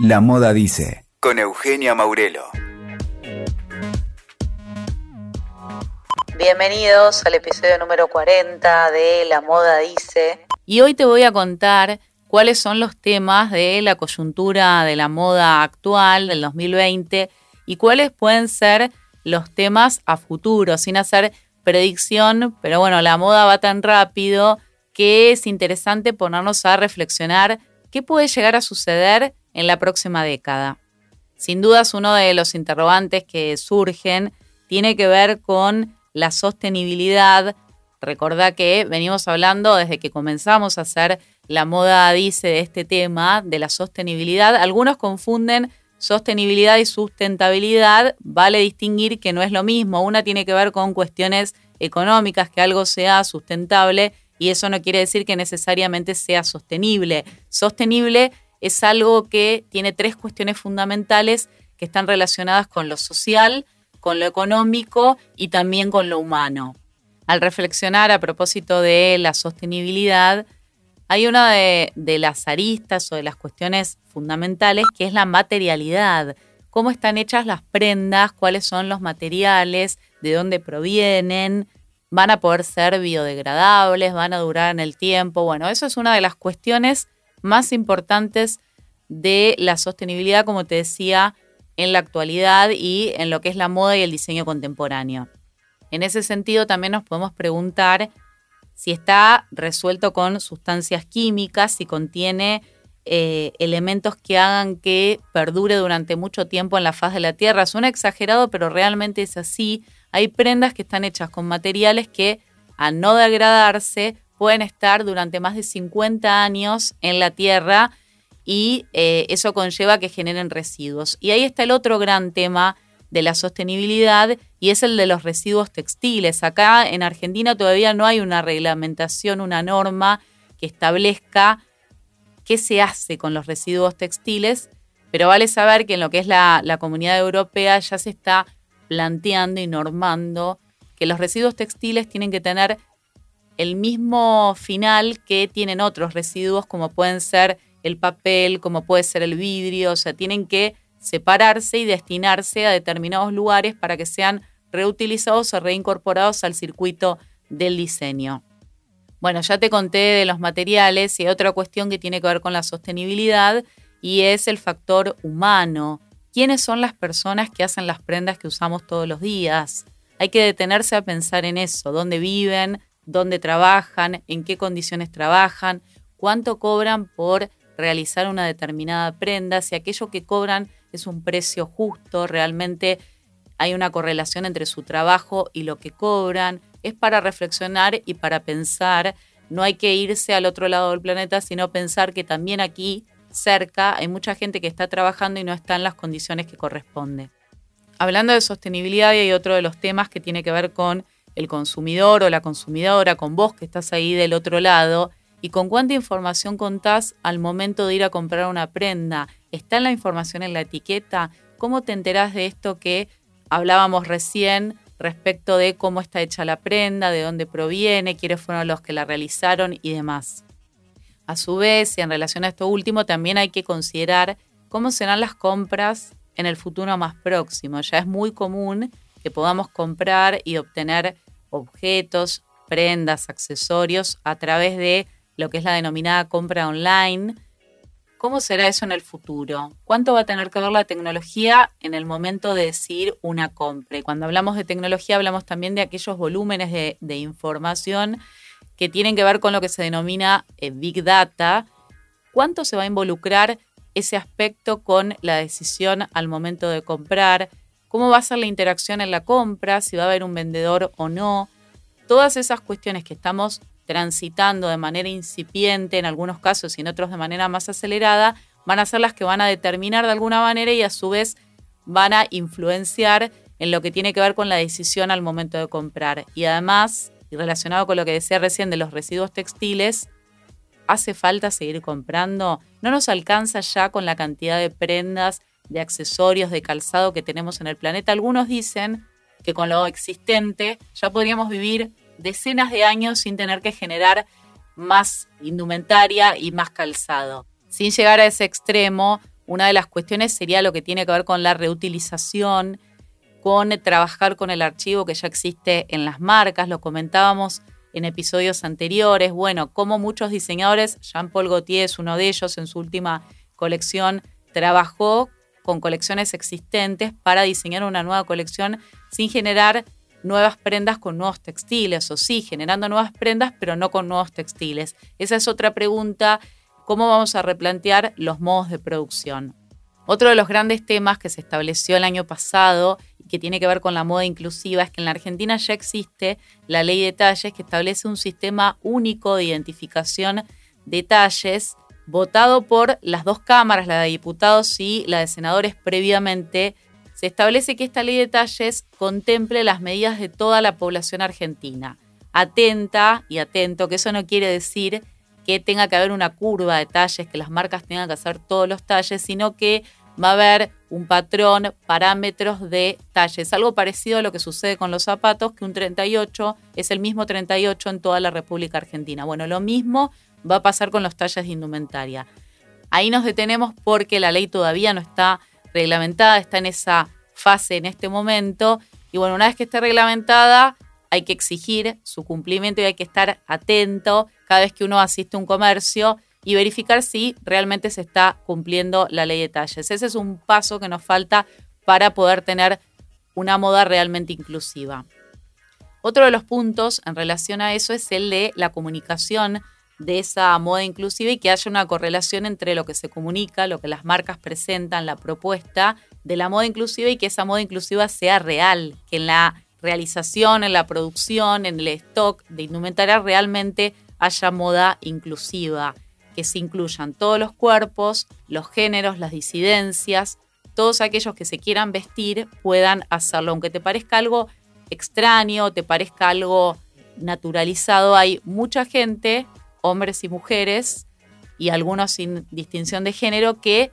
La Moda Dice, con Eugenia Maurelo. Bienvenidos al episodio número 40 de La Moda Dice. Y hoy te voy a contar cuáles son los temas de la coyuntura de la moda actual del 2020 y cuáles pueden ser los temas a futuro, sin hacer predicción, pero bueno, la moda va tan rápido que es interesante ponernos a reflexionar qué puede llegar a suceder en la próxima década. Sin dudas, uno de los interrogantes que surgen tiene que ver con la sostenibilidad. Recordá que venimos hablando desde que comenzamos a hacer la moda dice de este tema, de la sostenibilidad. Algunos confunden sostenibilidad y sustentabilidad. Vale distinguir que no es lo mismo. Una tiene que ver con cuestiones económicas, que algo sea sustentable y eso no quiere decir que necesariamente sea sostenible. Sostenible es algo que tiene tres cuestiones fundamentales que están relacionadas con lo social, con lo económico y también con lo humano. Al reflexionar a propósito de la sostenibilidad, hay una de, las aristas o de las cuestiones fundamentales que es la materialidad. Cómo están hechas las prendas, cuáles son los materiales, de dónde provienen, van a poder ser biodegradables, van a durar en el tiempo. Bueno, eso es una de las cuestiones más importantes de la sostenibilidad, como te decía, en la actualidad y en lo que es la moda y el diseño contemporáneo. En ese sentido, también nos podemos preguntar si está resuelto con sustancias químicas, si contiene eh, elementos que hagan que perdure durante mucho tiempo en la faz de la Tierra. Suena exagerado, pero realmente es así. Hay prendas que están hechas con materiales que, al no degradarse, pueden estar durante más de 50 años en la Tierra y eh, eso conlleva que generen residuos. Y ahí está el otro gran tema de la sostenibilidad y es el de los residuos textiles. Acá en Argentina todavía no hay una reglamentación, una norma que establezca qué se hace con los residuos textiles, pero vale saber que en lo que es la, la comunidad europea ya se está planteando y normando que los residuos textiles tienen que tener el mismo final que tienen otros residuos como pueden ser el papel, como puede ser el vidrio, o sea, tienen que separarse y destinarse a determinados lugares para que sean reutilizados o reincorporados al circuito del diseño. Bueno, ya te conté de los materiales y hay otra cuestión que tiene que ver con la sostenibilidad y es el factor humano. ¿Quiénes son las personas que hacen las prendas que usamos todos los días? Hay que detenerse a pensar en eso, dónde viven, dónde trabajan, en qué condiciones trabajan, cuánto cobran por realizar una determinada prenda, si aquello que cobran es un precio justo, realmente hay una correlación entre su trabajo y lo que cobran. Es para reflexionar y para pensar. No hay que irse al otro lado del planeta, sino pensar que también aquí cerca hay mucha gente que está trabajando y no está en las condiciones que corresponde. Hablando de sostenibilidad, hay otro de los temas que tiene que ver con el consumidor o la consumidora, con vos que estás ahí del otro lado, y con cuánta información contás al momento de ir a comprar una prenda. ¿Está la información en la etiqueta? ¿Cómo te enterás de esto que hablábamos recién respecto de cómo está hecha la prenda, de dónde proviene, quiénes fueron los que la realizaron y demás? A su vez, y en relación a esto último, también hay que considerar cómo serán las compras en el futuro más próximo. Ya es muy común que podamos comprar y obtener objetos, prendas, accesorios a través de lo que es la denominada compra online. ¿Cómo será eso en el futuro? ¿Cuánto va a tener que ver la tecnología en el momento de decir una compra? Y cuando hablamos de tecnología hablamos también de aquellos volúmenes de, de información que tienen que ver con lo que se denomina eh, Big Data. ¿Cuánto se va a involucrar ese aspecto con la decisión al momento de comprar? ¿Cómo va a ser la interacción en la compra? ¿Si va a haber un vendedor o no? Todas esas cuestiones que estamos transitando de manera incipiente en algunos casos y en otros de manera más acelerada, van a ser las que van a determinar de alguna manera y a su vez van a influenciar en lo que tiene que ver con la decisión al momento de comprar. Y además, y relacionado con lo que decía recién de los residuos textiles, ¿hace falta seguir comprando? ¿No nos alcanza ya con la cantidad de prendas, de accesorios, de calzado que tenemos en el planeta? Algunos dicen que con lo existente ya podríamos vivir decenas de años sin tener que generar más indumentaria y más calzado. Sin llegar a ese extremo, una de las cuestiones sería lo que tiene que ver con la reutilización, con trabajar con el archivo que ya existe en las marcas, lo comentábamos en episodios anteriores, bueno, como muchos diseñadores, Jean-Paul Gaultier es uno de ellos, en su última colección trabajó con colecciones existentes para diseñar una nueva colección sin generar nuevas prendas con nuevos textiles, o sí, generando nuevas prendas, pero no con nuevos textiles. Esa es otra pregunta, ¿cómo vamos a replantear los modos de producción? Otro de los grandes temas que se estableció el año pasado y que tiene que ver con la moda inclusiva es que en la Argentina ya existe la ley de talles que establece un sistema único de identificación de talles votado por las dos cámaras, la de diputados y la de senadores previamente se establece que esta ley de talles contemple las medidas de toda la población argentina. Atenta y atento, que eso no quiere decir que tenga que haber una curva de talles, que las marcas tengan que hacer todos los talles, sino que va a haber un patrón, parámetros de talles. Algo parecido a lo que sucede con los zapatos, que un 38 es el mismo 38 en toda la República Argentina. Bueno, lo mismo va a pasar con los talles de indumentaria. Ahí nos detenemos porque la ley todavía no está reglamentada, está en esa fase en este momento. Y bueno, una vez que esté reglamentada, hay que exigir su cumplimiento y hay que estar atento cada vez que uno asiste a un comercio y verificar si realmente se está cumpliendo la ley de talles. Ese es un paso que nos falta para poder tener una moda realmente inclusiva. Otro de los puntos en relación a eso es el de la comunicación de esa moda inclusiva y que haya una correlación entre lo que se comunica, lo que las marcas presentan, la propuesta de la moda inclusiva y que esa moda inclusiva sea real, que en la realización, en la producción, en el stock de indumentaria realmente haya moda inclusiva, que se incluyan todos los cuerpos, los géneros, las disidencias, todos aquellos que se quieran vestir puedan hacerlo, aunque te parezca algo extraño, te parezca algo naturalizado, hay mucha gente hombres y mujeres, y algunos sin distinción de género, que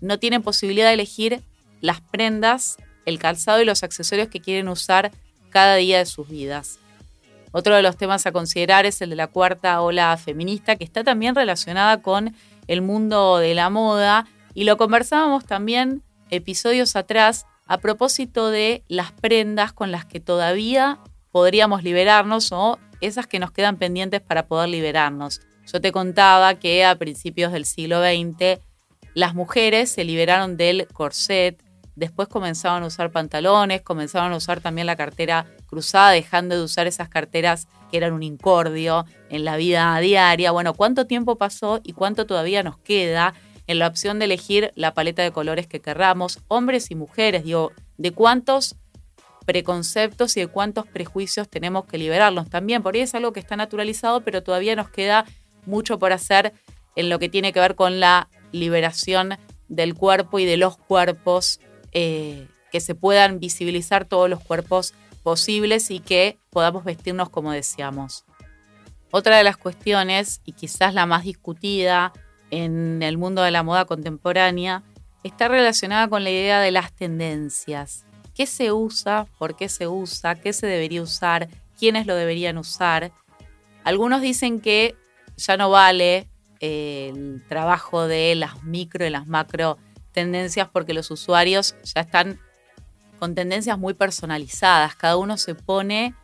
no tienen posibilidad de elegir las prendas, el calzado y los accesorios que quieren usar cada día de sus vidas. Otro de los temas a considerar es el de la cuarta ola feminista, que está también relacionada con el mundo de la moda, y lo conversábamos también episodios atrás a propósito de las prendas con las que todavía podríamos liberarnos o esas que nos quedan pendientes para poder liberarnos. Yo te contaba que a principios del siglo XX las mujeres se liberaron del corset, después comenzaban a usar pantalones, comenzaban a usar también la cartera cruzada, dejando de usar esas carteras que eran un incordio en la vida diaria. Bueno, ¿cuánto tiempo pasó y cuánto todavía nos queda en la opción de elegir la paleta de colores que querramos, hombres y mujeres? Digo, ¿de cuántos preconceptos y de cuántos prejuicios tenemos que liberarlos también. Por ahí es algo que está naturalizado, pero todavía nos queda mucho por hacer en lo que tiene que ver con la liberación del cuerpo y de los cuerpos, eh, que se puedan visibilizar todos los cuerpos posibles y que podamos vestirnos como deseamos. Otra de las cuestiones, y quizás la más discutida en el mundo de la moda contemporánea, está relacionada con la idea de las tendencias qué se usa, por qué se usa, qué se debería usar, quiénes lo deberían usar. Algunos dicen que ya no vale eh, el trabajo de las micro y las macro tendencias porque los usuarios ya están con tendencias muy personalizadas. Cada uno se pone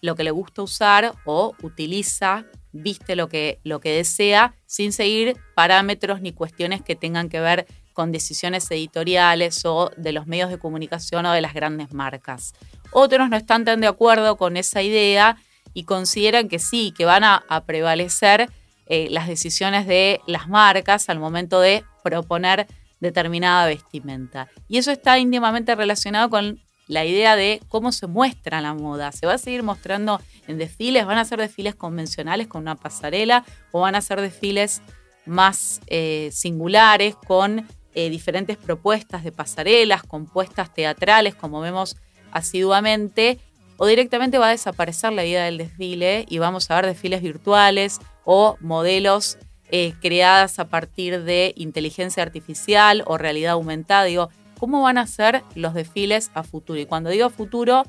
lo que le gusta usar o utiliza, viste lo que, lo que desea, sin seguir parámetros ni cuestiones que tengan que ver con decisiones editoriales o de los medios de comunicación o de las grandes marcas. Otros no están tan de acuerdo con esa idea y consideran que sí, que van a, prevalecer eh, las decisiones de las marcas al momento de proponer determinada vestimenta. Y eso está íntimamente relacionado con la idea de cómo se muestra la moda. ¿Se va a seguir mostrando en desfiles? ¿Van a ser desfiles convencionales con una pasarela o van a ser desfiles más eh, singulares con eh, diferentes propuestas de pasarelas, compuestas teatrales, como vemos asiduamente, o directamente va a desaparecer la idea del desfile y vamos a ver desfiles virtuales o modelos eh, creadas a partir de inteligencia artificial o realidad aumentada. Digo, ¿cómo van a ser los desfiles a futuro? Y cuando digo futuro,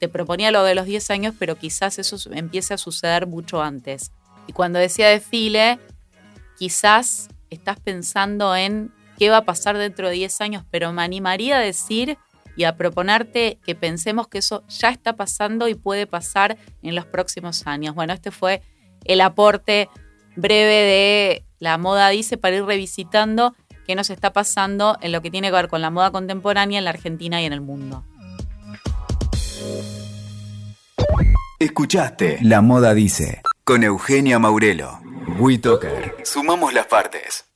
te proponía lo de los 10 años, pero quizás eso empiece a suceder mucho antes. Y cuando decía desfile, quizás estás pensando en qué va a pasar dentro de 10 años, pero me animaría a decir y a proponerte que pensemos que eso ya está pasando y puede pasar en los próximos años. Bueno, este fue el aporte breve de la moda dice para ir revisitando qué nos está pasando en lo que tiene que ver con la moda contemporánea en la Argentina y en el mundo. Escuchaste La Moda Dice con Eugenia Maurelo. WeToker. Sumamos las partes.